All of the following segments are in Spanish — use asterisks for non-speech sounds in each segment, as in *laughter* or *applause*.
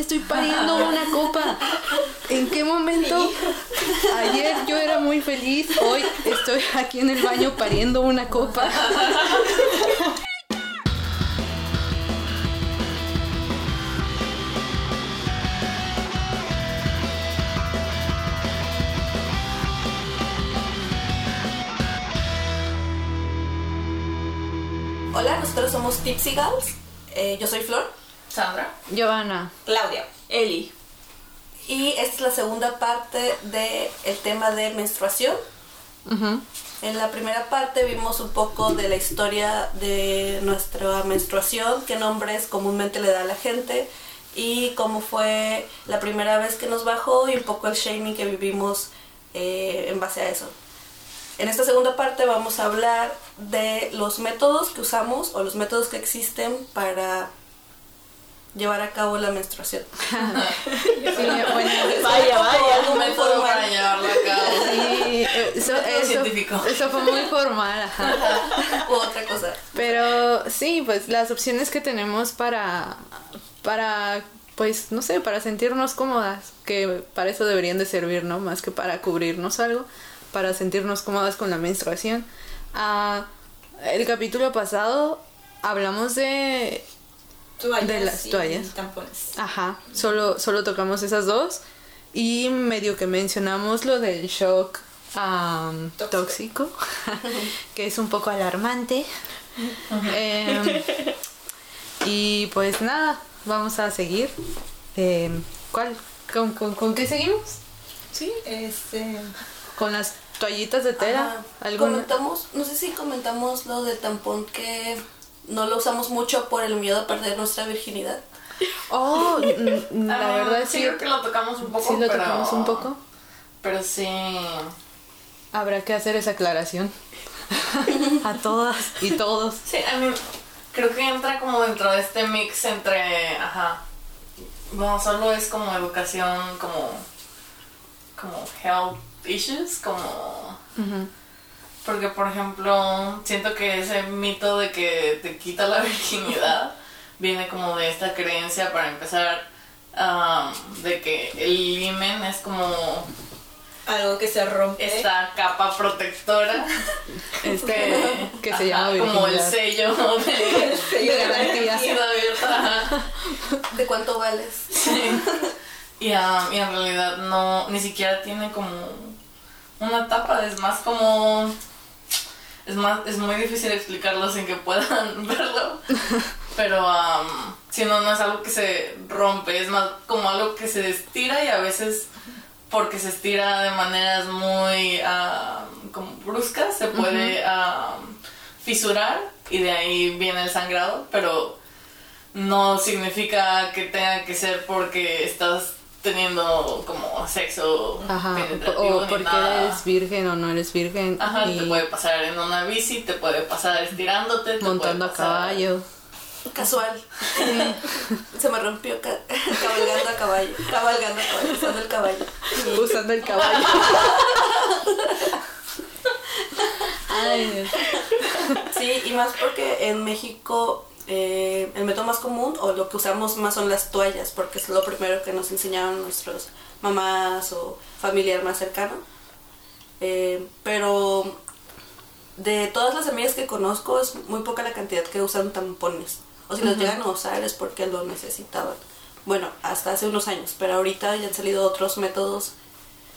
estoy pariendo una copa. ¿En qué momento? Ayer yo era muy feliz, hoy estoy aquí en el baño pariendo una copa. Hola, nosotros somos Tipsy Gals. Eh, yo soy Flor. Sandra. Giovanna. Claudia. Eli. Y esta es la segunda parte del tema de menstruación. En la primera parte vimos un poco de la historia de nuestra menstruación, qué nombres comúnmente le da a la gente y cómo fue la primera vez que nos bajó y un poco el shaming que vivimos eh, en base a eso. En esta segunda parte vamos a hablar de los métodos que usamos o los métodos que existen para llevar a cabo la menstruación. *laughs* Sí, bueno, *laughs* Vaya, vaya. Algo muy formal. para llevarlo a cabo. sí, eso, eso- eso fue muy formal, ajá. U otra cosa. Pero sí, pues las opciones que tenemos para, para, pues no sé, para sentirnos cómodas, que para eso deberían de servir, ¿no? Más que para cubrirnos algo, para sentirnos cómodas con la menstruación. Ah, el capítulo pasado hablamos de, Toallas De las y toallas. tampones. ajá, solo, solo tocamos esas dos y medio que mencionamos lo del shock Tóxico. tóxico, *laughs* que es un poco alarmante. Em, y pues nada, vamos a seguir. Em, ¿Cuál? ¿Con, con, con qué seguimos? Sí, este. ¿Con las toallitas de tela? Comentamos, no sé si comentamos lo del tampón que no lo usamos mucho por el miedo a perder nuestra virginidad. Oh, la Ah, verdad sí, sí. creo que lo tocamos un poco. Sí lo pero- tocamos un poco. Pero sí. Habrá que hacer esa aclaración. *laughs* a todas y todos. Sí, a mí creo que entra como dentro de este mix entre. Ajá. No solo es como educación, como. como health issues, como. Ujú. Porque, por ejemplo, siento que ese mito de que te quita la *laughs* virginidad viene como de esta creencia, para empezar, ah, de que el himen es como Algo que se rompe. esta capa protectora *laughs* Este, *laughs* que se llama ajá, como el virginidad. sello de, sello de garantía. sido abierta. ¿De cuánto vales? Sí. Y, ah, y en realidad no, ni siquiera tiene como una tapa, es más como... Es, más, es muy difícil explicarlo sin que puedan *laughs* verlo. Pero am, si no, no es algo que se rompe, es más como algo que se estira y a veces porque se estira de maneras muy am, como bruscas se puede am, fisurar y de ahí viene el sangrado, pero no significa que tenga que ser porque estás teniendo como sexo Ajá, penetrativo o ni porque nada. eres virgen o no eres virgen. Ajá, y te puede pasar en una bici, te puede pasar estirándote, te montando a puede pasar- caballo. Casual. *laughs* Se me rompió ca- cabalgando a caballo. Cabalgando a caballo, usando el caballo. *laughs* Usando el caballo. *laughs* Ay, Dios. Sí, y más porque en México eh, el método más común o lo que usamos más son las toallas, porque es lo primero que nos enseñaron nuestros mamás o familiar más cercano. Eh, pero de todas las amigas que conozco es muy poca la cantidad que usan tampones. O si los llegan a usar es porque lo necesitaban. Bueno, hasta hace unos años, pero ahorita ya han salido otros métodos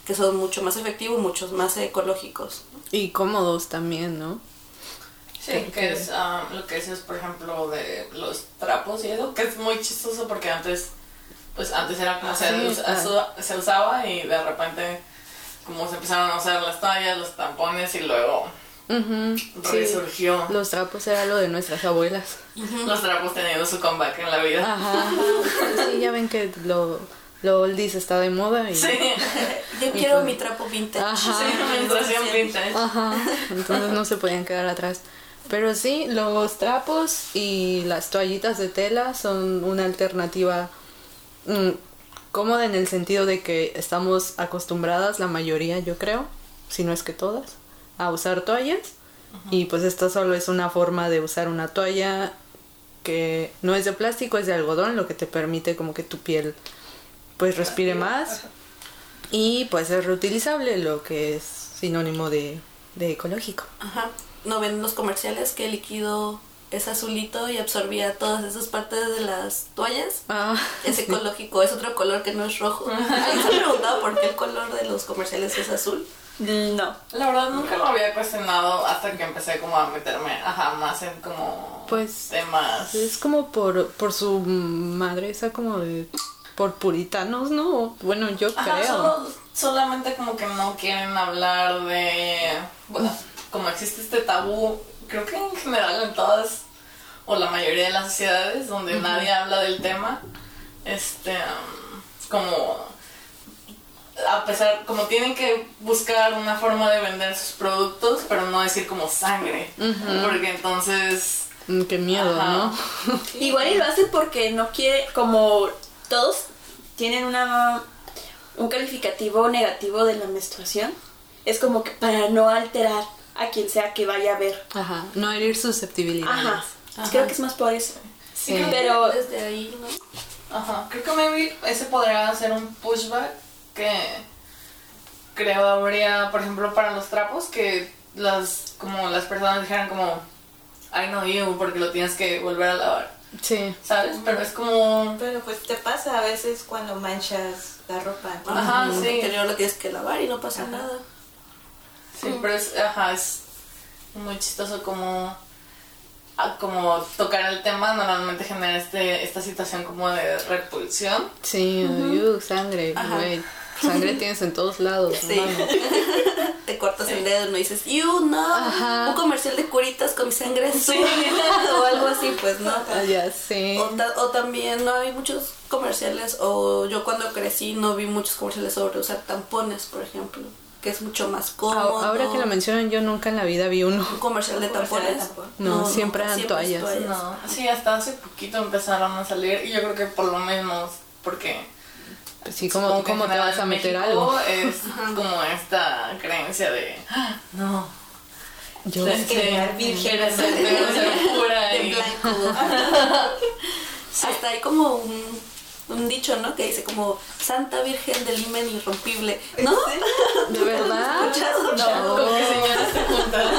que son mucho más efectivos, muchos más ecológicos. Y cómodos también, ¿no? Sí, que es ah, lo que dices, por ejemplo, de los trapos y eso, que es muy chistoso porque antes, pues antes era como se, ah. se usaba y de repente como se empezaron a usar las toallas, los tampones y luego resurgió Los trapos era lo de nuestras abuelas. los trapos teniendo su comeback en la vida. Ajá. Sí, ya ven que lo, lo oldies está de moda y... Sí, *laughs* Yo quiero mi trapo vintage. Ajá. sí, menstruación vintage. Ajá, entonces no se podían quedar atrás. Pero sí, los trapos y las toallitas de tela son una alternativa mm, cómoda en el sentido de que estamos acostumbradas, la mayoría yo creo, si no es que todas, a usar toallas. Y pues esta solo es una forma de usar una toalla que no es de plástico, es de algodón, lo que te permite como que tu piel pues respire más. Y pues es reutilizable, lo que es sinónimo de, de ecológico. Ajá. ¿No ven los comerciales que el líquido es azulito y absorbía todas esas partes de las toallas? Ah, *laughs* Es ecológico, es otro color que no es rojo. ¿Alguien se ha preguntado por qué el color de los comerciales es azul? No. La verdad nunca lo había cuestionado hasta que empecé como a meterme, ajá, más en como Pues, temas. es como por, por su madre, esa como de... Por puritanos, ¿no? Bueno, yo Ajá, creo. solo- solamente como que no quieren hablar de, bueno, como existe este tabú, creo que en general en todas o la mayoría de las sociedades donde nadie habla del tema, este, um, como a pesar, como tienen que buscar una forma de vender sus productos, pero no decir como sangre, porque entonces, Mm, Qué miedo, Ajá. ¿no? *laughs* Igual y lo hace porque no quiere, como todos tienen una un calificativo negativo de la menstruación, es como que para no alterar a quien sea que vaya a ver. Ajá, no herir susceptibilidades. Ajá. Ajá. Creo que es más por eso. Sí. Pero Desde ahí, ¿no? Ajá, creo que maybe ese podría ser un pushback que creo habría, por ejemplo, para los trapos, que las como las personas dijeran como, ay no, you, porque lo tienes que volver a lavar, Sí. ¿sabes? Pero es como, Pero pues te pasa a veces cuando manchas la ropa. ¿no? Ajá, El sí. interior lo tienes que lavar y no pasa Ajá. nada. Sí, pero es, ajá, es muy chistoso como, ah, como tocar el tema normalmente genera este, esta situación como de repulsión. Sí, uh, sangre, güey. Sangre *laughs* tienes en todos lados. Sí. *laughs* Te cortas el dedo y no dices, you, no, Ajá. un comercial de curitas con mi sangre azul *laughs* o algo así, pues no. Ah, ya. O, ta- o también no hay muchos comerciales, o yo cuando crecí no vi muchos comerciales sobre usar tampones, por ejemplo, que es mucho más cómodo. Ah, Ahora que lo mencionan, yo nunca en la vida vi uno. Un comercial de tampones. No, siempre eran es toallas. No, sí, hasta hace poquito empezaron a salir y yo creo que por lo menos porque Pues sí, ¿cómo, cómo te vas a meter México algo? Es como esta creencia de "Ah, no, Yo, de- que virgen. ser pura y blanco. *laughs* Hasta hay como un, un dicho, ¿no? Que dice como Santa Virgen del Himen Irrompible. ¿No? *laughs* ¿De verdad? ¿Escuchado? con qué señoras *laughs* te juntas. *laughs*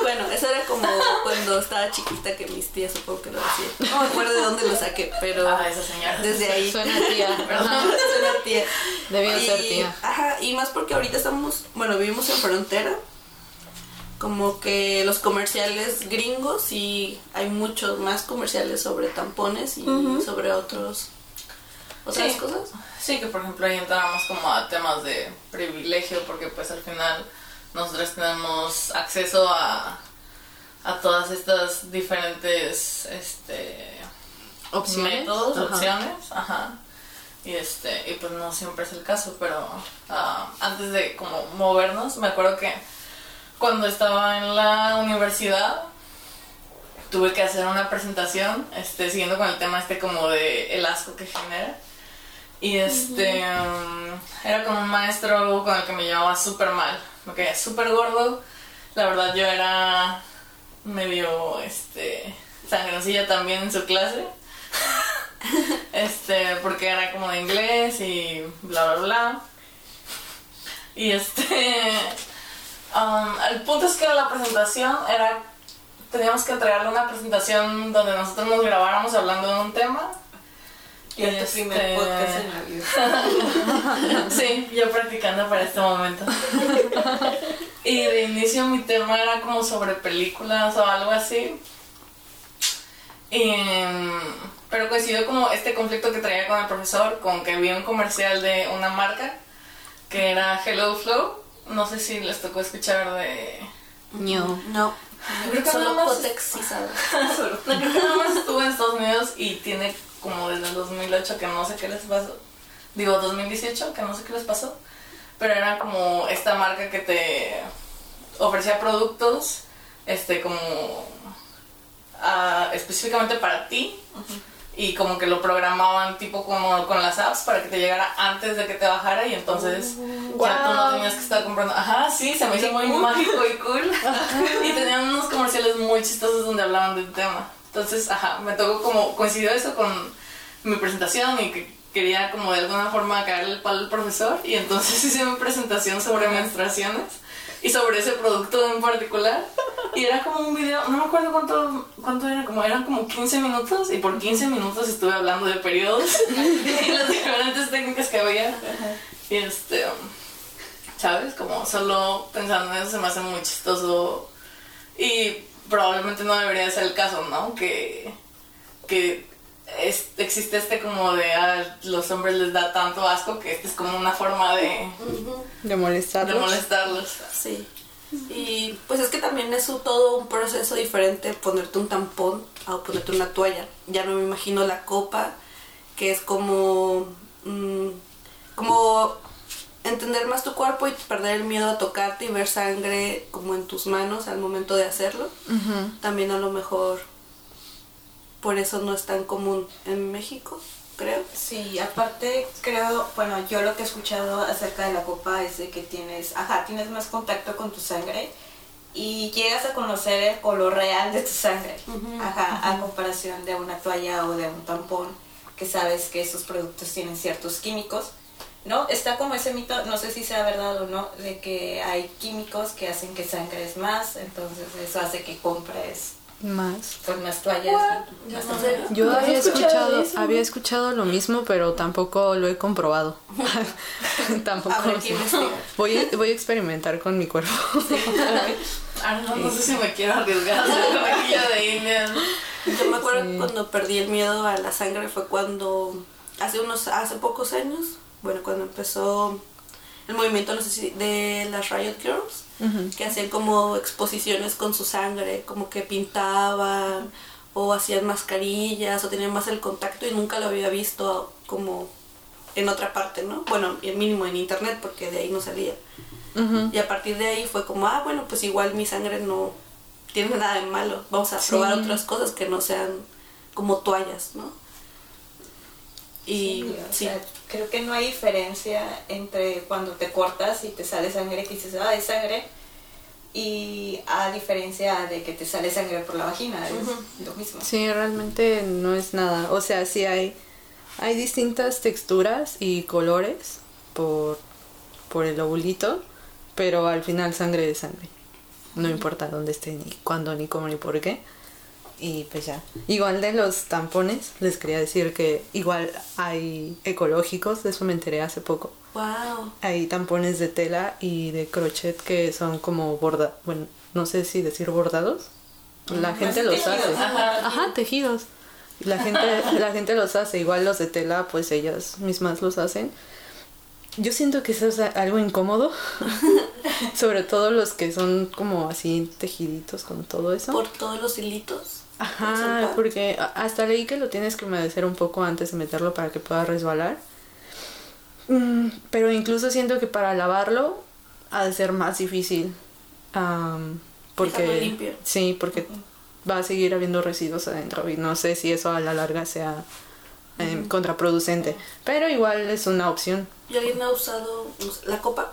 Bueno, eso era como cuando estaba chiquita que mis tías supongo que lo decían. No me acuerdo de dónde lo saqué, pero Ah, esa señora. desde ahí. Suena tía. Ajá, suena tía. Debió Y- ser tía. Ajá, y más porque ahorita estamos, bueno, vivimos en frontera. Como que los comerciales gringos y hay muchos más comerciales sobre tampones y sobre otros otras Sí. cosas. Sí, que por ejemplo ahí entramos como a temas de privilegio porque pues al final nosotros tenemos acceso a, a todas estas diferentes este ¿Opciones? métodos, Ajá. opciones, ajá. Y este, y pues no siempre es el caso, pero ah, antes de como movernos, me acuerdo que cuando estaba en la universidad tuve que hacer una presentación, este, siguiendo con el tema este como de el asco que genera. Y este um, era como un maestro con el que me llevaba súper mal, me caía súper gordo. La verdad yo era medio este sangroncilla también en su clase. *laughs* este, porque era como de inglés y bla bla bla. Y este *laughs* um, el punto es que la presentación era teníamos que entregarle una presentación donde nosotros nos grabáramos hablando de un tema. Y este primer podcast en la vida. *laughs* Sí, yo practicando para este momento. y de inicio mi tema era como sobre películas o algo así. Y, mm, pero coincidió como este conflicto que traía con el profesor, con que vi un comercial de una marca que era Hello Flow. No sé si les tocó escuchar de... No. No. Creo que Solo nada más- sabe. *laughs* No, creo que nada más estuve en Estados Unidos y tiene como desde el 2008 que no sé qué les pasó. Digo, 2018 que no sé qué les pasó. Pero era como esta marca que te ofrecía productos, este, como ah, específicamente para ti. Y como que lo programaban tipo como con las apps para que te llegara antes de que te bajara y entonces ya tú no tenías que estar comprando. Ajá, sí, se me hizo muy mágico y cool. *laughs* y tenían unos comerciales muy chistosos donde hablaban del tema. Entonces, ajá, me tocó como, coincidió eso con mi presentación y que quería como de alguna forma caerle el palo al profesor y entonces *laughs* hice mi presentación sobre menstruaciones y sobre ese producto en particular. Y era como un video, no me acuerdo cuánto, cuánto era, como eran como 15 minutos y por 15 minutos estuve hablando de periodos *laughs* y las diferentes técnicas que había. Y este, ¿sabes? Como solo pensando en eso se me hace muy chistoso. Y probablemente no debería ser el caso, ¿no? Que, que es- existe este como de a los hombres les da tanto asco que este es como una forma de, De de molestarlos. molestarlos. Sí. Y pues es que también es un- todo un proceso diferente ponerte un tampón a ponerte una toalla. Ya no me imagino la copa, que es como. mm, como entender más tu cuerpo y perder el miedo a tocarte y ver sangre como en tus manos al momento de hacerlo. También a lo mejor por eso no es tan común en México, creo. Sí, aparte creo, bueno, yo lo que he escuchado acerca de la copa es de que tienes, ajá, tienes más contacto con tu sangre y llegas a conocer el color real de tu sangre, ajá, a comparación de una toalla o de un tampón, que sabes que esos productos tienen ciertos químicos, ¿no? Está como ese mito, no sé si sea verdad o no, de que hay químicos que hacen que sangres más, entonces eso hace que compres Más. pues, más toallas. Yo No había escuchado había escuchado lo mismo, pero tampoco lo he comprobado. *laughs* *laughs* tampoco. Voy a, voy a experimentar con mi cuerpo. Ah, no, no sé si me quiero arriesgar a de India. Yo me acuerdo Sí. que cuando perdí el miedo a la sangre fue cuando hace unos hace pocos años, bueno, cuando empezó el movimiento no sé si de las Riot Girls, que hacían como exposiciones con su sangre, como que pintaban o hacían mascarillas o tenían más el contacto y nunca lo había visto como en otra parte, ¿no? Bueno, el mínimo en internet porque de ahí no salía. Y a partir de ahí fue como, ah, bueno, pues igual mi sangre no tiene nada de malo. Vamos a Sí. probar otras cosas que no sean como toallas, ¿no? Y Sí, sea, creo que no hay diferencia entre cuando te cortas y te sale sangre que dices, ah, es sangre, y a diferencia de que te sale sangre por la vagina, es lo mismo. Sí, realmente no es nada. O sea, sí hay, hay distintas texturas y colores por, por el ovulito, pero al final sangre es sangre. No importa dónde esté, ni cuándo, ni cómo, ni por qué. Y pues ya. Igual de los tampones, les quería decir que igual hay ecológicos, de eso me enteré hace poco. wow. Hay tampones de tela y de crochet que son como borda, bueno, no sé si decir bordados. La gente los tejidos, hace. ajá. Ajá, tejidos. La gente, la gente los hace, igual los de tela, pues ellas mismas los hacen. Yo siento que eso es algo incómodo, *laughs* sobre todo los que son como así tejiditos con todo eso. Por todos los hilitos. Ajá, porque hasta leí que lo tienes que humedecer un poco antes de meterlo para que pueda resbalar. Mm, pero incluso siento que para lavarlo ha de ser más difícil. am, porque limpio. Sí, porque va a seguir habiendo residuos adentro y no sé si eso a la larga sea em, contraproducente. Pero igual es una opción. ¿Y alguien ha usado la copa?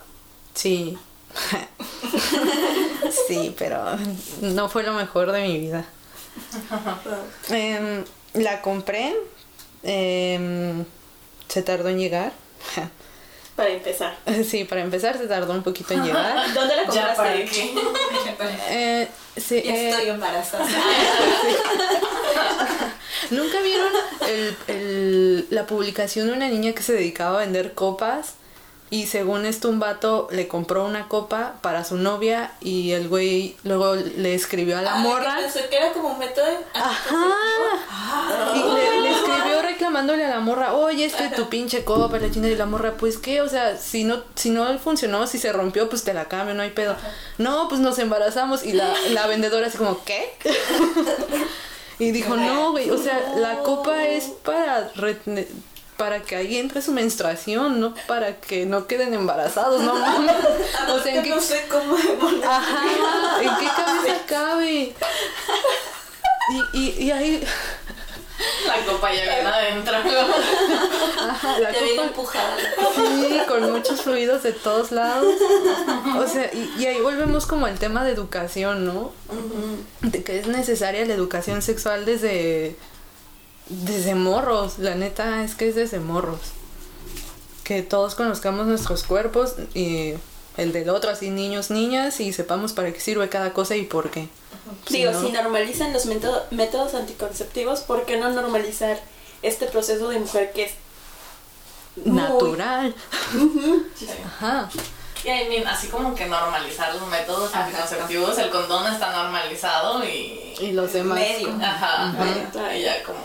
Sí. *laughs* sí, pero no fue lo mejor de mi vida. *laughs* Em, la compré. em, se tardó en llegar. Para empezar. *laughs* sí, para empezar se tardó un poquito en llegar. *laughs* ¿Dónde la Ya para compraste? qué. Eh, sí, Ya eh, estoy embarazada. ¿Nunca vieron el, el- la publicación de una niña que se dedicaba a vender copas? Y según esto, un vato le compró una copa para su novia y el güey luego le escribió a la Ah, morra. que Pensé que era como un método Ajá. Y le, le escribió reclamándole a la morra, oye, es que tu pinche copa, la china y la morra, pues qué, o sea, si no, si no funcionó, si se rompió, pues te la cambio, no hay pedo. No, pues nos embarazamos y la, la vendedora así como, ¿qué? *laughs* y dijo, no, güey, o sea, la copa es para para que ahí entre su menstruación, no para que no queden embarazados, no *laughs* mames. O sea, ¿en qué, no sé cómo. Ajá, ¿en qué cabeza cabe? Y, y, y ahí. La copa ya viene adentro. Ajá, la Te copa- empujada. Sí, con muchos fluidos de todos lados. O sea, y, y ahí volvemos como al tema de educación, ¿no? De que es necesaria la educación sexual desde, desde morros. La neta es que es desde morros. Que todos conozcamos nuestros cuerpos y el del otro, así niños, niñas, y sepamos para qué sirve cada cosa y por qué. Digo, ¿no? si normalizan los método- métodos anticonceptivos, ¿por qué no normalizar este proceso de mujer que es muy- Natural. Sí. Ajá. Y I mean, así como que normalizar los métodos anticonceptivos, el condón está normalizado y. Y los demás. Medio. Ajá, Ajá. y ya como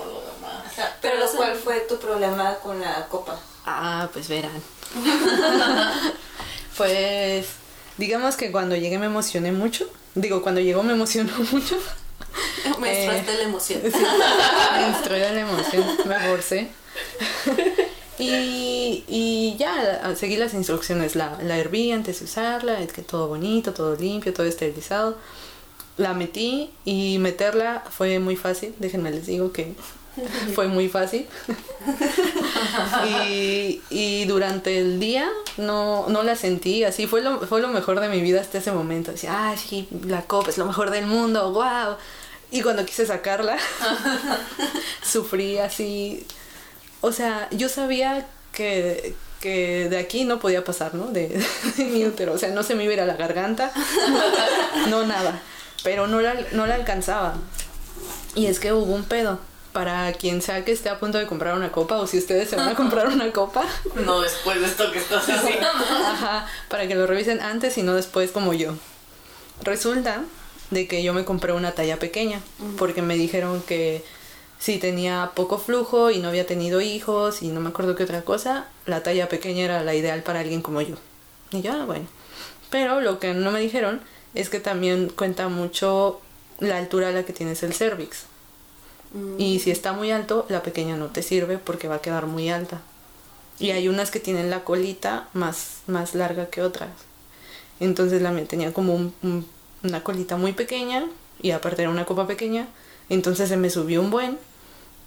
Pero ¿cuál fue tu problema con la copa? Ah, pues verán. *laughs* pues digamos que cuando llegué me emocioné mucho. Digo, cuando llegó me emocionó *laughs* mucho. Me Eh, extraste la emoción. Sí, me de la emoción, me forcé. Y, y ya, seguí las instrucciones. La, la herví antes de usarla, es que todo bonito, todo limpio, todo esterilizado. La metí y meterla fue muy fácil, déjenme les digo que *laughs* fue muy fácil. *laughs* y, y durante el día no, no la sentí, así fue lo, fue lo mejor de mi vida hasta ese momento. Decía, ah, sí, la copa es lo mejor del mundo, wow. Y cuando quise sacarla, *laughs* sufrí así. O sea, yo sabía que, que de aquí no podía pasar, ¿no? De, de mi útero. O sea, no se me iba a ir a la garganta, no nada. Pero no la, no la alcanzaba. Y es que hubo un pedo. Para quien sea que esté a punto de comprar una copa, o si ustedes se van a comprar una copa, *laughs* No después de esto que estás haciendo. *laughs* Ajá, para que lo revisen antes y no después como yo. Resulta de que yo me compré una talla pequeña porque me dijeron que si tenía poco flujo y no había tenido hijos y no me acuerdo qué otra cosa, la talla pequeña era la ideal para alguien como yo. Y yo, ah, bueno. Pero lo que no me dijeron es que también cuenta mucho la altura a la que tienes el cervix. Y si está muy alto, la pequeña no te sirve porque va a quedar muy alta. Y hay unas que tienen la colita más, más larga que otras. Entonces la mía tenía como un- un- una colita muy pequeña y aparte era una copa pequeña. Entonces se me subió un buen.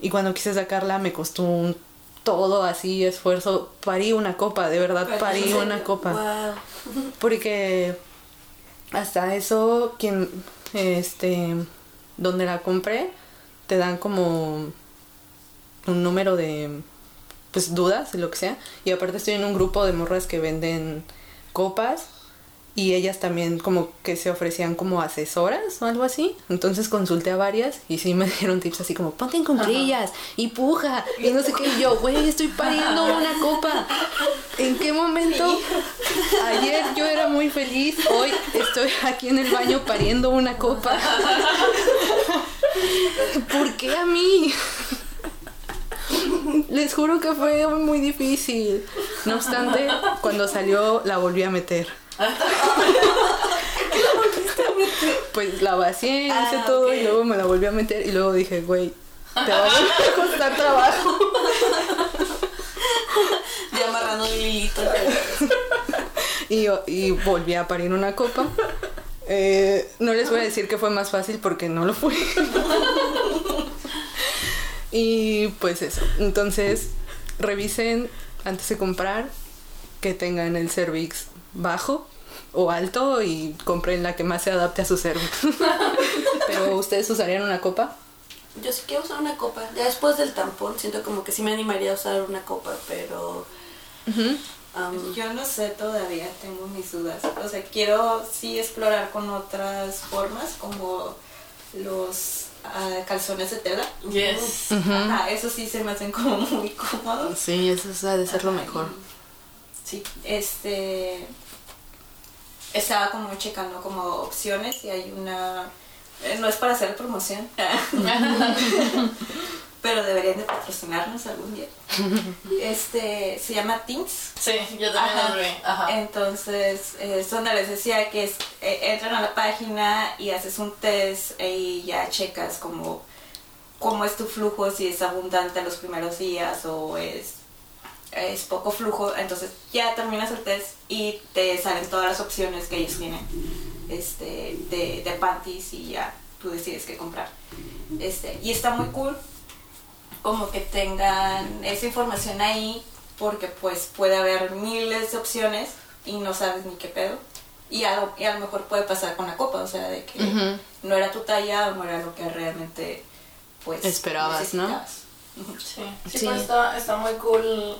Y cuando quise sacarla me costó un todo así esfuerzo. Parí una copa, de verdad parí una copa. Wow. *laughs* Porque hasta eso, quien, este, donde la compré, te dan como un número de, pues, dudas, lo que sea. Y aparte estoy en un grupo de morras que venden copas y ellas también como que se ofrecían como asesoras o algo así. Entonces consulté a varias y sí me *laughs* dieron tips así como ponte en cuclillas y puja y no sé qué. Y yo, güey, estoy pariendo una copa. ¿En qué momento? Ayer yo era muy feliz, hoy estoy aquí en el baño pariendo una copa. *laughs* ¿Por qué a mí? Les juro que fue muy difícil. No obstante, cuando salió la volví a meter. *laughs* Pues la vacié, hice Ah, todo ok. y luego me la volví a meter y luego dije, güey, te va a costar trabajo. *laughs* Ya amarrando el hilito. Y, y volví a parir una copa. Eh, no les voy a decir que fue más fácil porque no lo fue. *laughs* y pues eso. Entonces, revisen antes de comprar que tengan el cervix bajo o alto y compren la que más se adapte a su cervix. *laughs* Pero ustedes usarían una copa. Yo sí quiero usar una copa. Ya después del tampón, siento como que sí me animaría a usar una copa, pero. am, Yo no sé todavía, tengo mis dudas. O sea, quiero sí explorar con otras formas, como los ah, calzones de tela. Yes. Ajá, eso sí se me hacen como muy cómodos. Sí, eso ha de ser lo mejor. Sí, este. Estaba como checando como opciones y hay una. eh, No es para hacer promoción, *laughs* pero deberían de patrocinarnos algún día. *laughs* Este se llama Teams. Sí, yo también Ajá. lo vi. Ajá. Entonces, es donde les decía que es, eh, entran a la página y haces un test y ya checas como cómo es tu flujo, si es abundante los primeros días o es, es poco flujo. Entonces ya terminas el test y te salen todas las opciones que ellos tienen este, de, de panties y ya tú decides qué comprar. Este, y está muy cool como que tengan esa información ahí porque pues puede haber miles de opciones y no sabes ni qué pedo. Y a, lo, y a lo mejor puede pasar con la copa, o sea, de que no era tu talla o no era lo que realmente pues Esperabas, ¿no? Sí, sí, Sí. pero está, está muy cool.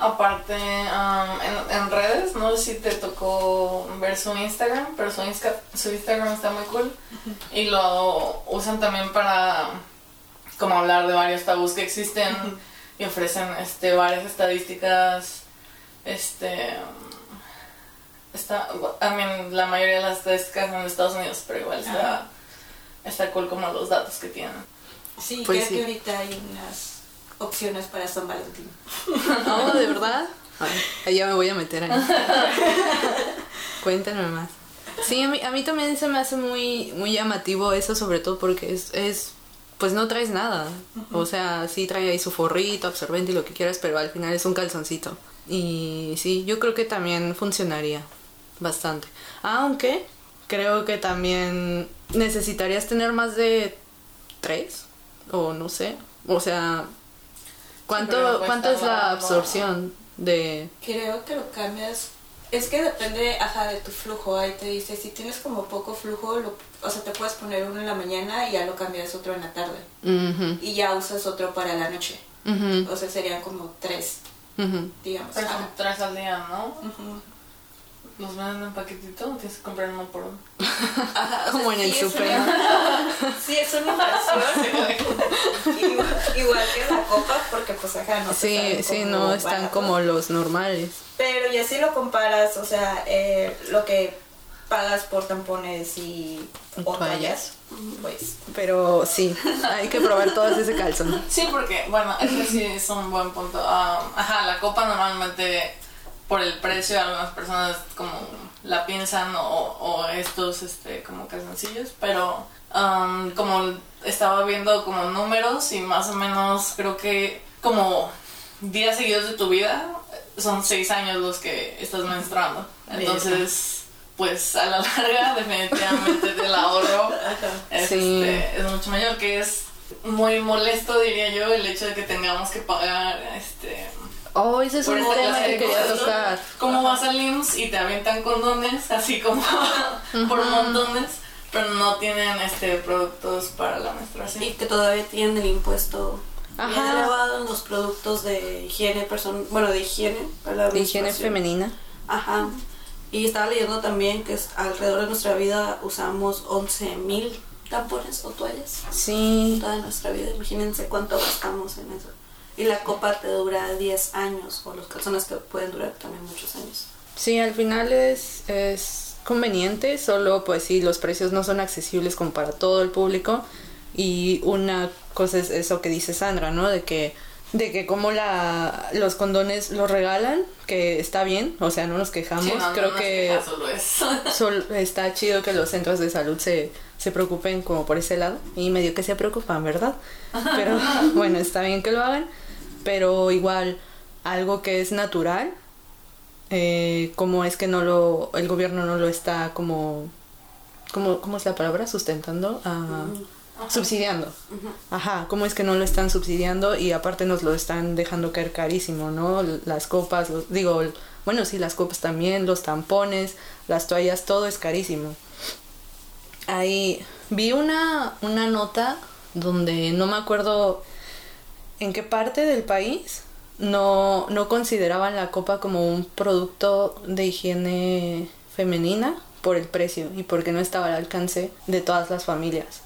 Aparte, um, en, en redes, no sé si te tocó ver su Instagram, pero su, Insta- su Instagram está muy cool. Y lo usan también para como hablar de varios tabús que existen y ofrecen este varias estadísticas. Este. Está, I mean, la mayoría de las estadísticas son de Estados Unidos, pero igual está, está cool como los datos que tienen. Sí, Pues creo sí. que ahorita hay unas opciones para San Valentín. *laughs* No, de verdad. Ay, ahí ya me voy a meter ahí. *laughs* Cuéntame más. Sí, a mí, a mí también se me hace muy, muy llamativo eso, sobre todo porque es, es, pues no traes nada. O sea, sí trae ahí su forrito, absorbente y lo que quieras, pero al final es un calzoncito. Y sí, yo creo que también funcionaría bastante. Aunque creo que también necesitarías tener más de tres, o no sé. O sea, ¿cuánto, ¿cuánto es la absorción de... Creo que lo cambias. Es que depende, ajá, de tu flujo. Ahí te dice, si tienes como poco flujo, lo- o sea, te puedes poner uno en la mañana y ya lo cambias otro en la tarde. Y ya usas otro para la noche. O sea, serían como tres, digamos. Pero son Ajá. tres al día, ¿no? Los venden en paquetito, tienes que comprar uno por uno. Ajá, o Como sea, en el sí una- *laughs* Sí, es una igual, *laughs* igual que la copa, porque pues ajá, no Sí, sí, no están como los normales. Pero ya si lo comparas, o sea, eh, lo que pagas por tampones y o Toallas. toallas, pues Pero sí, hay que probar todas ese calzón. Sí, porque, bueno, ese sí es un buen punto. Ah, ajá, la copa normalmente, por el precio, algunas personas como la piensan o, o estos, este, como calzoncillos, pero um, como estaba viendo como números y más o menos creo que como días seguidos de tu vida son seis años los que estás menstruando. Entonces, pues a la larga *laughs* definitivamente del ahorro Sí. este, es mucho mayor, que es muy molesto, diría yo, el hecho de que tengamos que pagar este Oh, ese es un tema que quería tocar. Como vas al IMSS y te avientan condones, *laughs* así como por montones, pero no tienen este productos para la menstruación. Y que todavía tienen el impuesto bien Ajá. elevado en los productos de higiene person bueno de higiene para la De higiene femenina. Ajá. Y estaba leyendo también que es- alrededor de nuestra vida usamos 11.000 tampones o toallas. Sí. Toda nuestra vida. Imagínense cuánto gastamos en eso. Y la copa te dura 10 años, o los calzones te pueden durar también muchos años. Sí, al final es, es conveniente, solo pues sí, los precios no son accesibles como para todo el público. Y una cosa es eso que dice Sandra, ¿no? De que, de que como la, los condones los regalan, que está bien, o sea, no nos quejamos. Sí, no, no Creo nos que solo es. *laughs* sol- está chido que los centros de salud se, se preocupen como por ese lado. Y medio que se preocupan, ¿verdad? *laughs* Pero bueno, está bien que lo hagan. Pero igual, algo que es natural, eh, como es que no lo, el gobierno no lo está como, como ¿cómo es la palabra? Sustentando, Ah, subsidiando. Ajá, ¿cómo es que no lo están subsidiando y aparte nos lo están dejando caer carísimo, ¿no? Las copas, los- digo, bueno, sí, las copas también, los tampones, las toallas, todo es carísimo. Ahí vi una, una nota donde no me acuerdo en qué parte del país no, no consideraban la copa como un producto de higiene femenina por el precio y porque no estaba al alcance de todas las familias.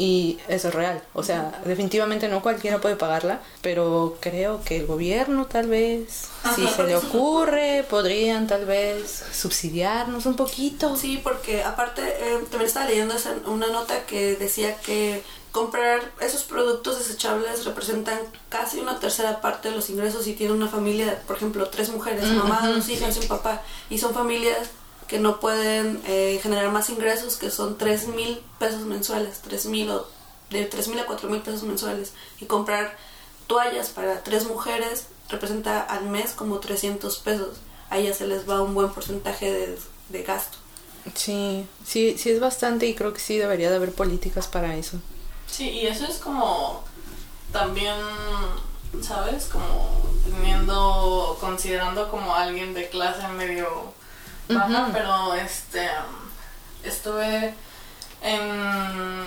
Y eso es real. O sea, definitivamente no cualquiera puede pagarla, pero creo que el gobierno tal vez, si se le ocurre, podrían tal vez subsidiarnos un poquito. Sí, porque aparte eh, también estaba leyendo una nota que decía que comprar esos productos desechables representan casi una tercera parte de los ingresos si tiene una familia, por ejemplo, tres mujeres, mamá, dos hijas y un papá, y son familias que no pueden eh, generar más ingresos, que son tres mil pesos mensuales, tres mil o de tres mil a cuatro mil pesos mensuales, y comprar toallas para tres mujeres representa al mes como 300 pesos. A ellas se les va un buen porcentaje de, de gasto. Sí, sí, sí es bastante y creo que sí debería de haber políticas para eso. Sí, y eso es como también, ¿sabes? Como teniendo, considerando como alguien de clase medio baja, pero este, estuve en,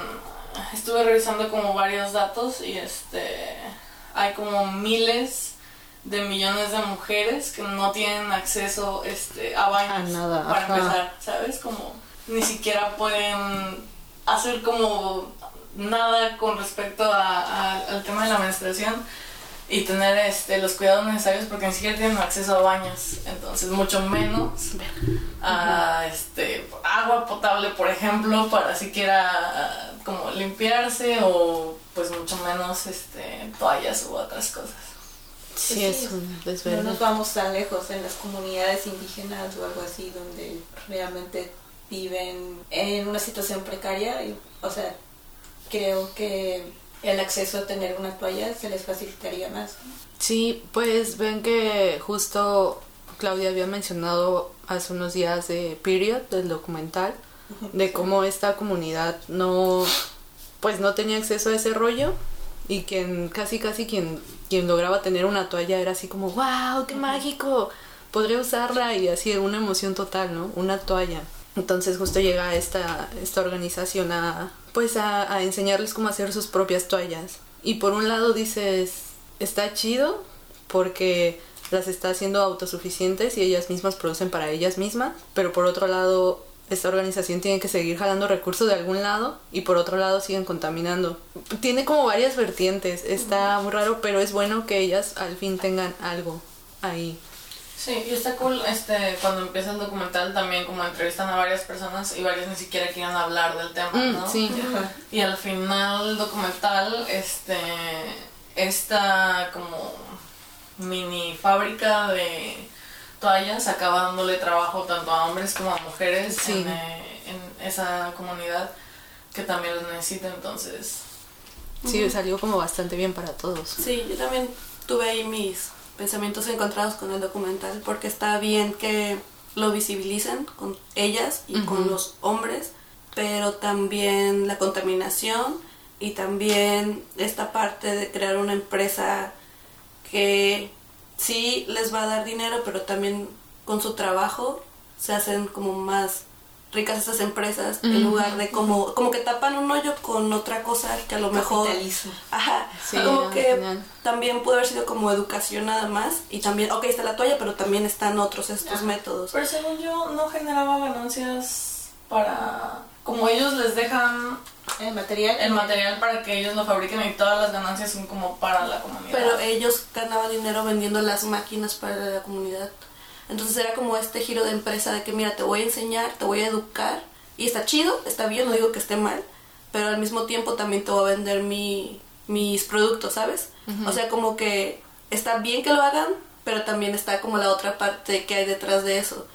estuve revisando como varios datos y este, hay como miles de millones de mujeres que no tienen acceso este, a baños A nada, para ajá. empezar, ¿sabes? Como ni siquiera pueden hacer como nada con respecto a- a- al tema de la menstruación y tener este los cuidados necesarios porque ni siquiera tienen acceso a baños entonces mucho menos a este agua potable por ejemplo para siquiera ah, como limpiarse o pues mucho menos este toallas u otras cosas Sí, es un No desvelo. nos vamos tan lejos en las comunidades indígenas o algo así donde realmente viven en una situación precaria. y, o sea, creo que el acceso a tener una toalla se les facilitaría más. Sí, pues ven que justo Claudia había mencionado hace unos días de Period, del documental, de cómo esta comunidad no, pues no tenía acceso a ese rollo y quien casi casi quien, quien lograba tener una toalla era así como, wow, qué mágico, podría usarla y así una emoción total, ¿no? Una toalla. Entonces justo llega esta, esta organización a, pues a, a enseñarles cómo hacer sus propias toallas. Y por un lado dices, está chido porque las está haciendo autosuficientes y ellas mismas producen para ellas mismas, pero por otro lado esta organización tiene que seguir jalando recursos de algún lado y por otro lado siguen contaminando. Tiene como varias vertientes, está muy raro, pero es bueno que ellas al fin tengan algo ahí. Sí, y está cool este, cuando empieza el documental también como entrevistan a varias personas y varias ni siquiera quieren hablar del tema, Mm, ¿no? sí. Y al final del documental, este, esta como mini fábrica de toallas acaba dándole trabajo tanto a hombres como a mujeres Sí. en, eh, en esa comunidad que también los necesita, entonces... Sí, salió como bastante bien para todos. Sí, yo también tuve ahí mis pensamientos encontrados con el documental porque está bien que lo visibilicen con ellas y con los hombres, pero también la contaminación y también esta parte de crear una empresa que sí les va a dar dinero, pero también con su trabajo se hacen como más ricas esas empresas en Ujú. lugar de como como que tapan un hoyo con otra cosa que a lo mejor. Ajá, Sí, como al que final. también puede haber sido como educación nada más y también, ok, está la toalla, pero también están otros estos Ajá. métodos. Pero según yo no generaba ganancias para... Como ellos les dejan El material. el material para que ellos lo fabriquen y todas las ganancias son como para la comunidad. Pero ellos ganaban dinero vendiendo las máquinas para la comunidad. Entonces era como este giro de empresa de que mira, te voy a enseñar, te voy a educar y está chido, está bien, no digo que esté mal, pero al mismo tiempo también te voy a vender mi, mis productos, ¿sabes? O sea, como que está bien que lo hagan, pero también está como la otra parte que hay detrás de eso.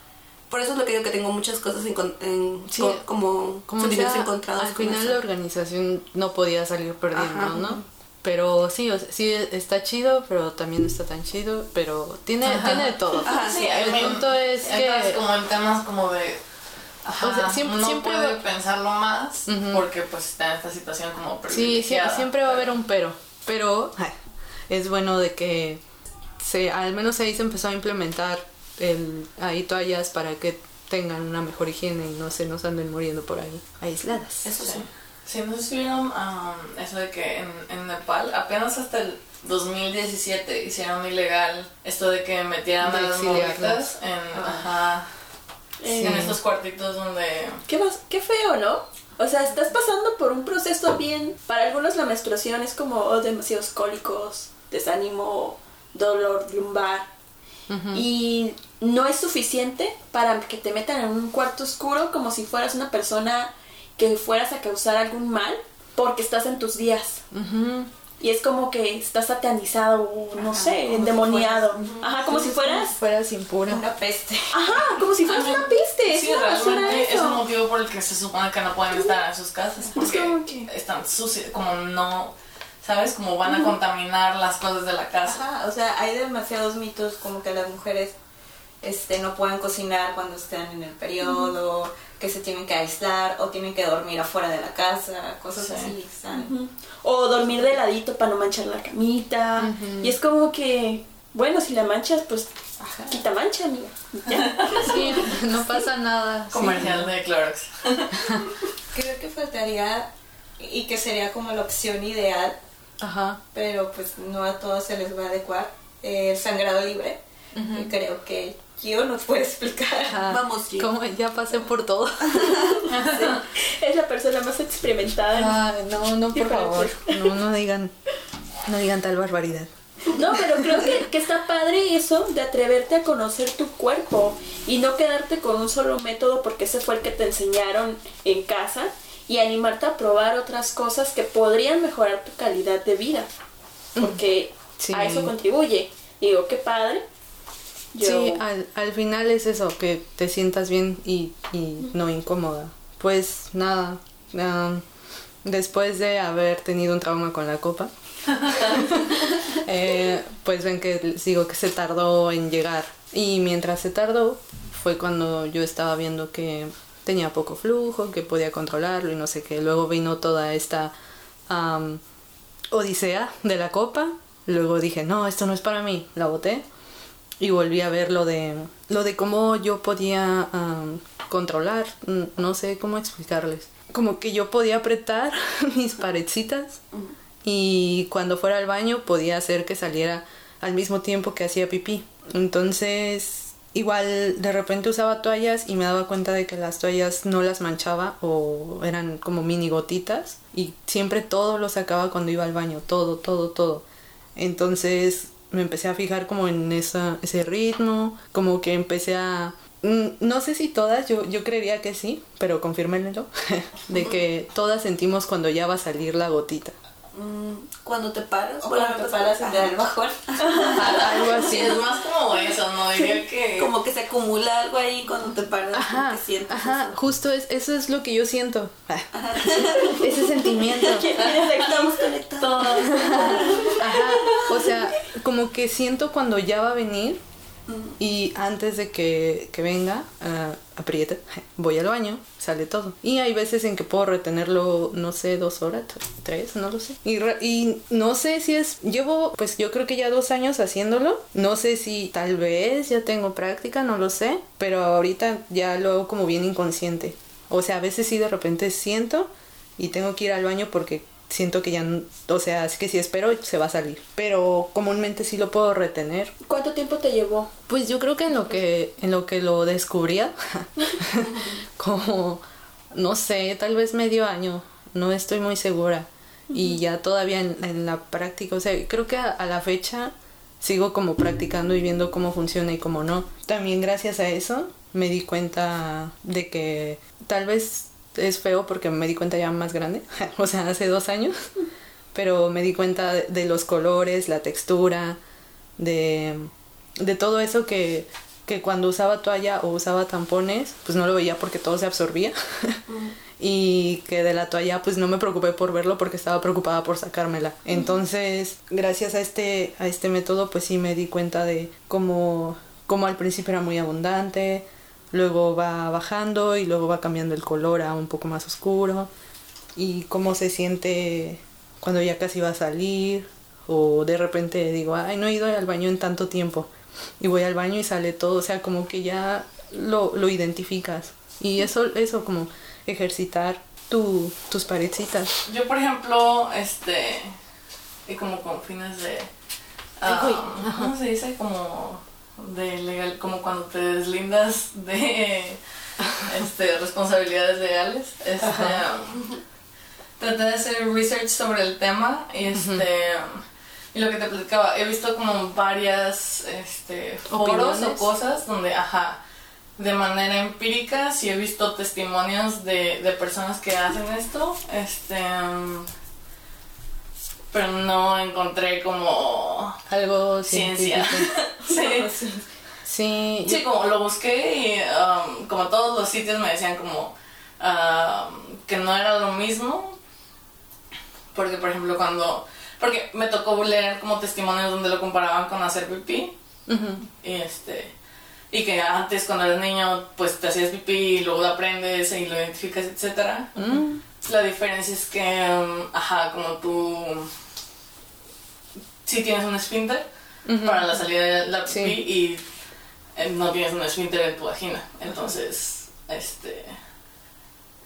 Por eso es lo que digo que tengo muchas cosas en, en- Sí, co- como, Como sentimientos sea, encontrados al final eso. la organización no podía salir perdiendo, Ajá. ¿no? Pero sí, o sea, sí está chido, pero también no está tan chido, pero tiene, Ajá. tiene de todo. Ajá, Sí, el punto es que como en temas como de... Ajá, O sea, siempre- uno siempre puede va- pensarlo más porque pues está en esta situación como sí, sí, privilegiada. siempre va a haber un pero, pero ay, es bueno de que se al menos ahí se empezó a implementar el ahí toallas para que tengan una mejor higiene y no se nos anden muriendo por ahí aisladas. Eso sí. Sí, no sé si vieron um, eso de que en, en Nepal apenas hasta el 2017 hicieron ilegal esto de que metieran De a las morritas en, ajá, Eh, en estos cuartitos donde... ¿Qué, más, qué feo, ¿no? O sea, estás pasando por un proceso bien. Para algunos la menstruación es como oh, demasiados cólicos, desánimo, dolor lumbar. Y no es suficiente para que te metan en un cuarto oscuro como si fueras una persona que fueras a causar algún mal porque estás en tus días. Y es como que estás satanizado, o no Ajá, sé, como si endemoniado. fueras-. Ajá, como si fueras. Fueras impura. Una peste. Ajá, como si fueras una peste. Sí, es realmente es un motivo por el que se supone que no pueden estar en sus casas porque como que- están sucios, como no, ¿sabes? Como van a contaminar las cosas de la casa. Ajá, o sea, hay demasiados mitos como que las mujeres este, no pueden cocinar cuando están en el periodo, que se tienen que aislar o tienen que dormir afuera de la casa, cosas Sí. así. O dormir de ladito para no manchar la camita. Y es como que, bueno, si la manchas, pues quita mancha, amiga. Ya. *laughs* Sí, no pasa nada. Comercial de Clorox. *laughs* Creo que faltaría y que sería como la opción ideal, Ajá. pero pues no a todos se les va a adecuar, el sangrado libre. que creo que yo no puedo explicar. Ajá. Vamos, Gio. Como ya pasé por todo. *laughs* Es la persona más experimentada. Ay, no, no, por favor. No, no digan, no digan tal barbaridad. No, pero creo que, que está padre eso de atreverte a conocer tu cuerpo y no quedarte con un solo método porque ese fue el que te enseñaron en casa y animarte a probar otras cosas que podrían mejorar tu calidad de vida. Porque Sí. a eso contribuye. Digo, qué padre. Yo, Sí, al, al final es eso, que te sientas bien y, y no incómoda. Pues nada, después de haber tenido un trauma con la copa, *laughs* eh, pues ven que digo que se tardó en llegar. Y mientras se tardó, fue cuando yo estaba viendo que tenía poco flujo, que podía controlarlo y no sé qué. Luego vino toda esta am, odisea de la copa. Luego dije, no, esto no es para mí. La boté y volví a ver lo de lo de cómo yo podía am, controlar no sé cómo explicarles. Como que yo podía apretar *laughs* mis paredcitas y cuando fuera al baño podía hacer que saliera al mismo tiempo que hacía pipí. Entonces igual de repente usaba toallas y me daba cuenta de que las toallas no las manchaba o eran como mini gotitas y siempre todo lo sacaba cuando iba al baño todo todo todo. Entonces me empecé a fijar como en esa, ese ritmo, como que empecé a... mm, No sé si todas, yo, yo creería que sí, pero confírmenlo, *laughs* de que todas sentimos cuando ya va a salir la gotita. Mm, Cuando te paras. O cuando te paras en el bajón. *laughs* Algo Sí, así. es más como eso, no diría que... Como que se acumula algo ahí cuando te paras. como Ajá, que sientes ajá, eso. justo es, eso es lo que yo siento. Ese sentimiento. *laughs* Estamos conectados. Ajá, o sea, como que siento cuando ya va a venir y antes de que, que venga, ah, aprieta, *laughs* voy al baño, sale todo. Y hay veces en que puedo retenerlo, no sé, dos horas, tres, no lo sé. Y, re- y no sé si es, llevo, pues yo creo que ya dos años haciéndolo. No sé si tal vez ya tengo práctica, no lo sé, pero ahorita ya lo hago como bien inconsciente. O sea, a veces sí de repente siento y tengo que ir al baño porque siento que ya, o sea, es que si espero se va a salir. Pero comúnmente sí lo puedo retener. ¿Cuánto tiempo te llevó? Pues yo creo que en lo que, en lo que lo descubría, *laughs* como, no sé, tal vez medio año, no estoy muy segura. Y ya todavía en, en la práctica, o sea, creo que a, a la fecha sigo como practicando y viendo cómo funciona y cómo no. También gracias a eso me di cuenta de que tal vez es feo porque me di cuenta ya más grande, *laughs* o sea, hace dos años, pero me di cuenta de, de los colores, la textura, de, de todo eso que, que cuando usaba toalla o usaba tampones, pues no lo veía porque todo se absorbía. *laughs* y que de la toalla pues no me preocupé por verlo porque estaba preocupada por sacármela. Entonces, gracias a este, a este método pues sí me di cuenta de cómo, cómo al principio era muy abundante, luego va bajando y luego va cambiando el color a un poco más oscuro y cómo se siente cuando ya casi va a salir o de repente digo, ay, no he ido al baño en tanto tiempo y voy al baño y sale todo, o sea, como que ya lo, lo identificas y eso, eso como ejercitar tu, tus paredcitas. Yo, por ejemplo, este, y como con fines de, ah, Uy, ¿cómo se dice? Como de legal, como cuando te deslindas de este, responsabilidades legales. Este, um, traté de hacer research sobre el tema y este... Y lo que te platicaba, he visto como varias este, foros o cosas donde, ajá, de manera empírica sí he visto testimonios de, de personas que hacen esto, este, um, pero no encontré como Algo ciencia. científico. *laughs* sí. Sí, Sí, como lo busqué y um, como todos los sitios me decían como um, que no era lo mismo. Porque, por ejemplo, cuando... Porque me tocó leer como testimonios donde lo comparaban con hacer pipí. Y este... y que antes cuando eres niño pues te hacías pipí y luego lo aprendes y lo identificas, etcétera. Mm, La diferencia es que, um, ajá, como tú sí tienes un esfínter para la salida de la pipí Sí. y eh, no tienes un esfínter en tu vagina. Entonces, este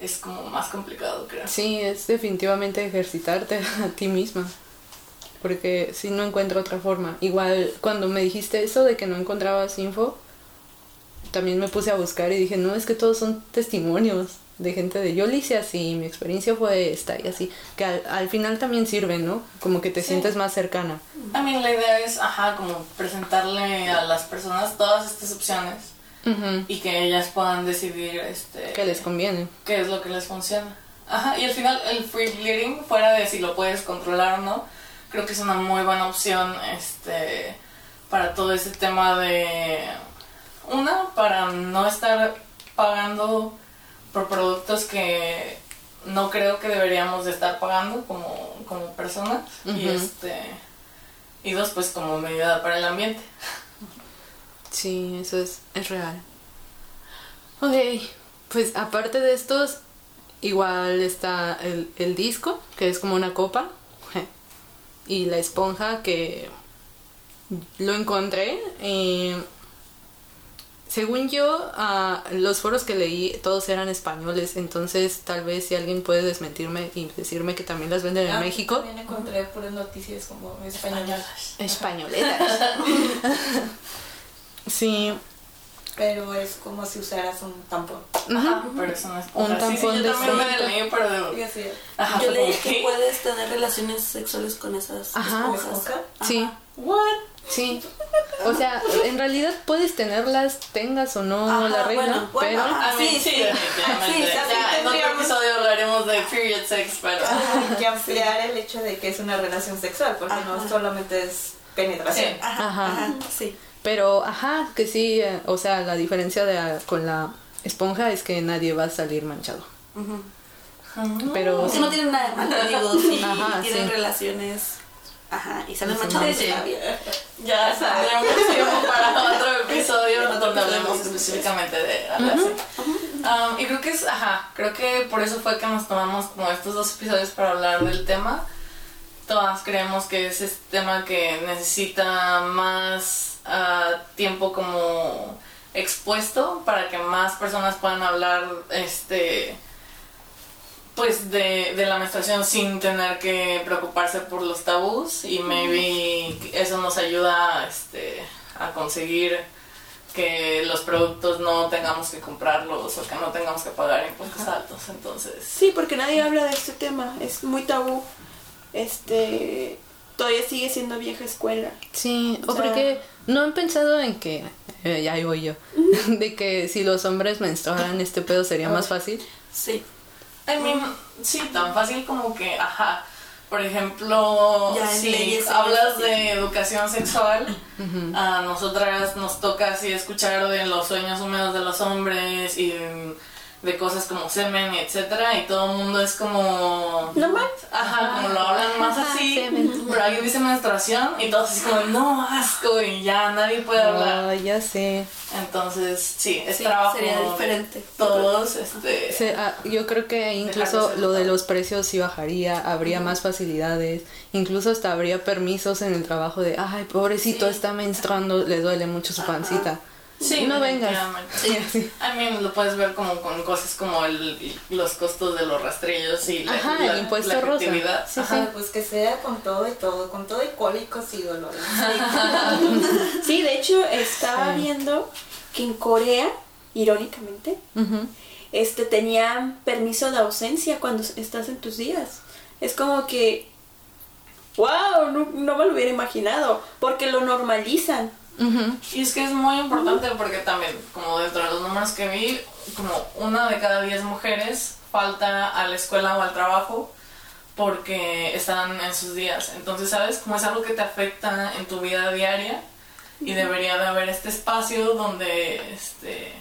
es como más complicado, creo. Sí, es definitivamente ejercitarte *laughs* a ti misma. Porque si no encuentro otra forma. Igual cuando me dijiste eso de que no encontrabas info, también me puse a buscar y dije, no, es que todos son testimonios de gente de yo lo hice así, mi experiencia fue esta y así. Que al, al final también sirve, ¿no? Como que te sientes más cercana. También la idea es, ajá, como presentarle a las personas todas estas opciones y que ellas puedan decidir, este... Que les conviene. qué es lo que les funciona. Ajá, y al final el free bleeding, fuera de si lo puedes controlar o no, creo que es una muy buena opción este para todo ese tema de una para no estar pagando por productos que no creo que deberíamos de estar pagando como, como personas y este y dos pues como medida para el ambiente. Sí, eso es, es real. Ok, pues aparte de estos, igual está el, el disco, que es como una copa, *laughs* y la esponja que lo encontré. eh, según yo, ah, los foros que leí todos eran españoles, entonces tal vez si alguien puede desmentirme y decirme que también las venden en Ah, México. También encontré puras noticias como españolas. Españoletas. *laughs* sí. Pero es como si usaras un tampón. Ajá, pero eso no es Un sí, sí, tampón yo de también me leí, pero de- Y así, Ajá, Yo leí que puedes tener relaciones sexuales con esas Ajá. esponjas. ¿Esponja? Sí. ¿What? Sí. O sea, en realidad puedes tenerlas, tengas o no Ajá, la regla, bueno, bueno, pero ajá. A mí Sí, sí, sí. Sí, sí, ya, en otro episodio hablaremos de period sex, pero... Hay que *laughs* ampliar el hecho de que es una relación sexual, porque no Ajá. solamente es penetración. Sí. Ajá, Ajá. ajá, sí. pero ajá, que sí, eh, o sea, la diferencia de ah, con la esponja es que nadie va a salir manchado. Ujú. Pero Que no tienen nada de malo, digo, *laughs* si Ajá, tienen sí. relaciones. Ajá, y salen Sí, manchados, sí. bien. Ya tendremos tiempo para otro episodio donde hablemos específicamente de algo así. Um, y creo que es, ajá, creo que por eso fue que nos tomamos como estos dos episodios para hablar del tema. Todas creemos que es este tema que necesita más ah, tiempo como expuesto para que más personas puedan hablar este pues de, de la menstruación sin tener que preocuparse por los tabús y maybe eso nos ayuda este, a conseguir que los productos no tengamos que comprarlos o que no tengamos que pagar impuestos altos entonces Sí, porque nadie habla de este tema, es muy tabú. Este todavía sigue siendo vieja escuela. sí, o O sea- porque no han pensado en que eh, ya ahí voy yo, *laughs* de que si los hombres menstruaran este pedo sería más fácil. Sí. I mean, sí, tan fácil como que, ajá, por ejemplo, Ya si hablas de educación sexual, a nosotras nos toca así escuchar de los sueños húmedos de los hombres y de cosas como semen etcétera y todo el mundo es como Normal. ajá como lo hablan más así semen. pero alguien dice menstruación y todos así como no asco y ya nadie puede hablar Ah, ya sé. entonces sí es Sí, trabajo sería diferente. todos este Se- ah, yo creo que incluso lo de los precios sí bajaría, habría más facilidades, incluso hasta habría permisos en el trabajo de, ay, pobrecito, Sí. está menstruando, le duele mucho su pancita. Sí, no vengas. Sí. *laughs* I mean, lo puedes ver como con cosas como el, los costos de los rastrillos y la, Ajá, la- el impuesto la rosa. Sí, Ajá. sí. Pues que sea con todo y todo, con todo y cólicos y dolores. *laughs* Sí, de hecho estaba Sí. viendo que en Corea, irónicamente, este tenían permiso de ausencia cuando estás en tus días. Es como que wow, no, no me lo hubiera imaginado, porque lo normalizan. Y es que es muy importante porque también, como dentro de los números que vi, como una de cada diez mujeres falta a la escuela o al trabajo porque están en sus días. Entonces, ¿sabes? Como es algo que te afecta en tu vida diaria y debería de haber este espacio donde este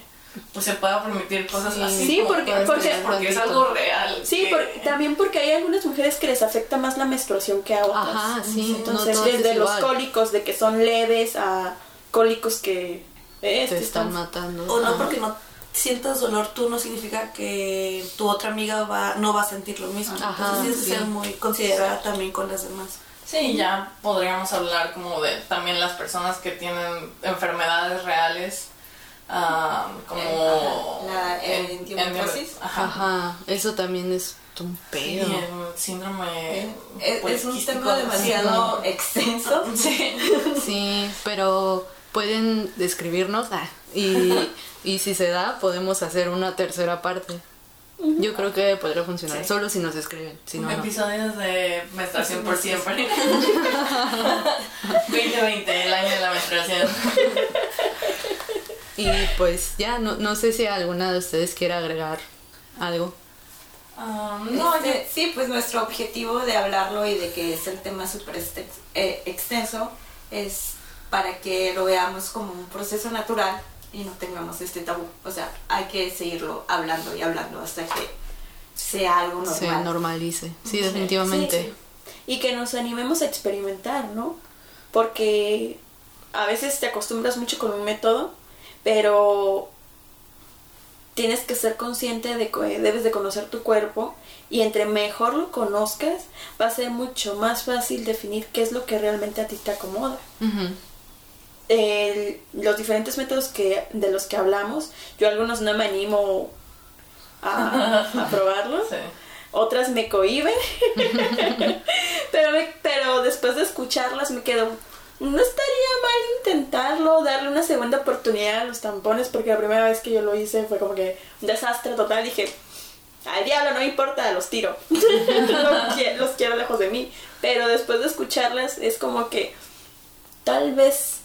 pues se pueda permitir cosas Sí. así. Sí, porque- que- porque- porque es algo real. Sí, que- por- también porque hay algunas mujeres que les afecta más la menstruación que a otras. Ajá, sí, Entonces, desde los igual. cólicos de que son leves a cólicos que Eh, te te están están- matando. O no Ajá. porque no sientas dolor tú no significa que tu otra amiga va no va a sentir lo mismo. Ajá, Entonces tienes que ser muy considerada también con las demás. Sí, ya podríamos hablar como de también las personas que tienen enfermedades reales, ah, como la en-. Ajá. Ajá, eso también es un pedo. el síndrome Es, es un tema demasiado extenso. *laughs* Sí. Sí, pero pueden describirnos ah, y, y si se da podemos hacer una tercera parte. Yo creo que podría funcionar, Sí. solo si nos escriben, si no, no. Episodios de menstruación por siempre. 2020, *laughs* el año de la menstruación. *laughs* Y pues ya, no, no sé si alguna de ustedes quiere agregar algo. Ah, no, Este, sí, pues nuestro objetivo de hablarlo y de que es el tema súper este- eh, extenso es para que lo veamos como un proceso natural y no tengamos este tabú. O sea, hay que seguirlo hablando y hablando hasta que sea algo normal. Se normalice. Sí, definitivamente. Sí, Y que nos animemos a experimentar, ¿no? Porque a veces te acostumbras mucho con un método, pero tienes que ser consciente de que debes de conocer tu cuerpo y entre mejor lo conozcas, va a ser mucho más fácil definir qué es lo que realmente a ti te acomoda. El- los diferentes métodos que de los que hablamos, yo algunos no me animo a, a probarlos *laughs* sí. otras me cohiben. *laughs* pero, me- pero después de escucharlas me quedo, no estaría mal intentarlo, darle una segunda oportunidad a los tampones, porque la primera vez que yo lo hice fue como que un desastre total. Dije, al diablo, no me importa, los tiro. *laughs* los, qui- los quiero lejos de mí. Pero después de escucharlas es como que tal vez...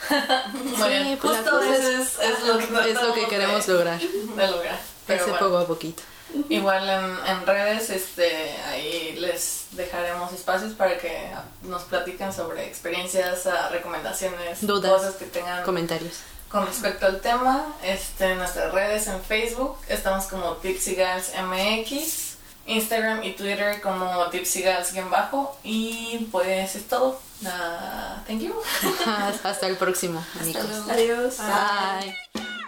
*laughs* Muy bien. pues la Justo eso es, es lo que, *laughs* Es lo que queremos de, lograr. de lograr. Pero Ese bueno. poco a poquito. Igual en, en redes, este, ahí les dejaremos espacios para que nos platiquen sobre experiencias, ah, recomendaciones, Dudas. cosas que tengan Comentarios. con respecto al tema. Este, en nuestras redes en Facebook estamos como Tipsy Gals MX, Instagram y Twitter como Tipsy Gals bajo y pues es todo. Ah, thank you. *laughs* Hasta el próximo, amigos. luego. Adiós. Bye.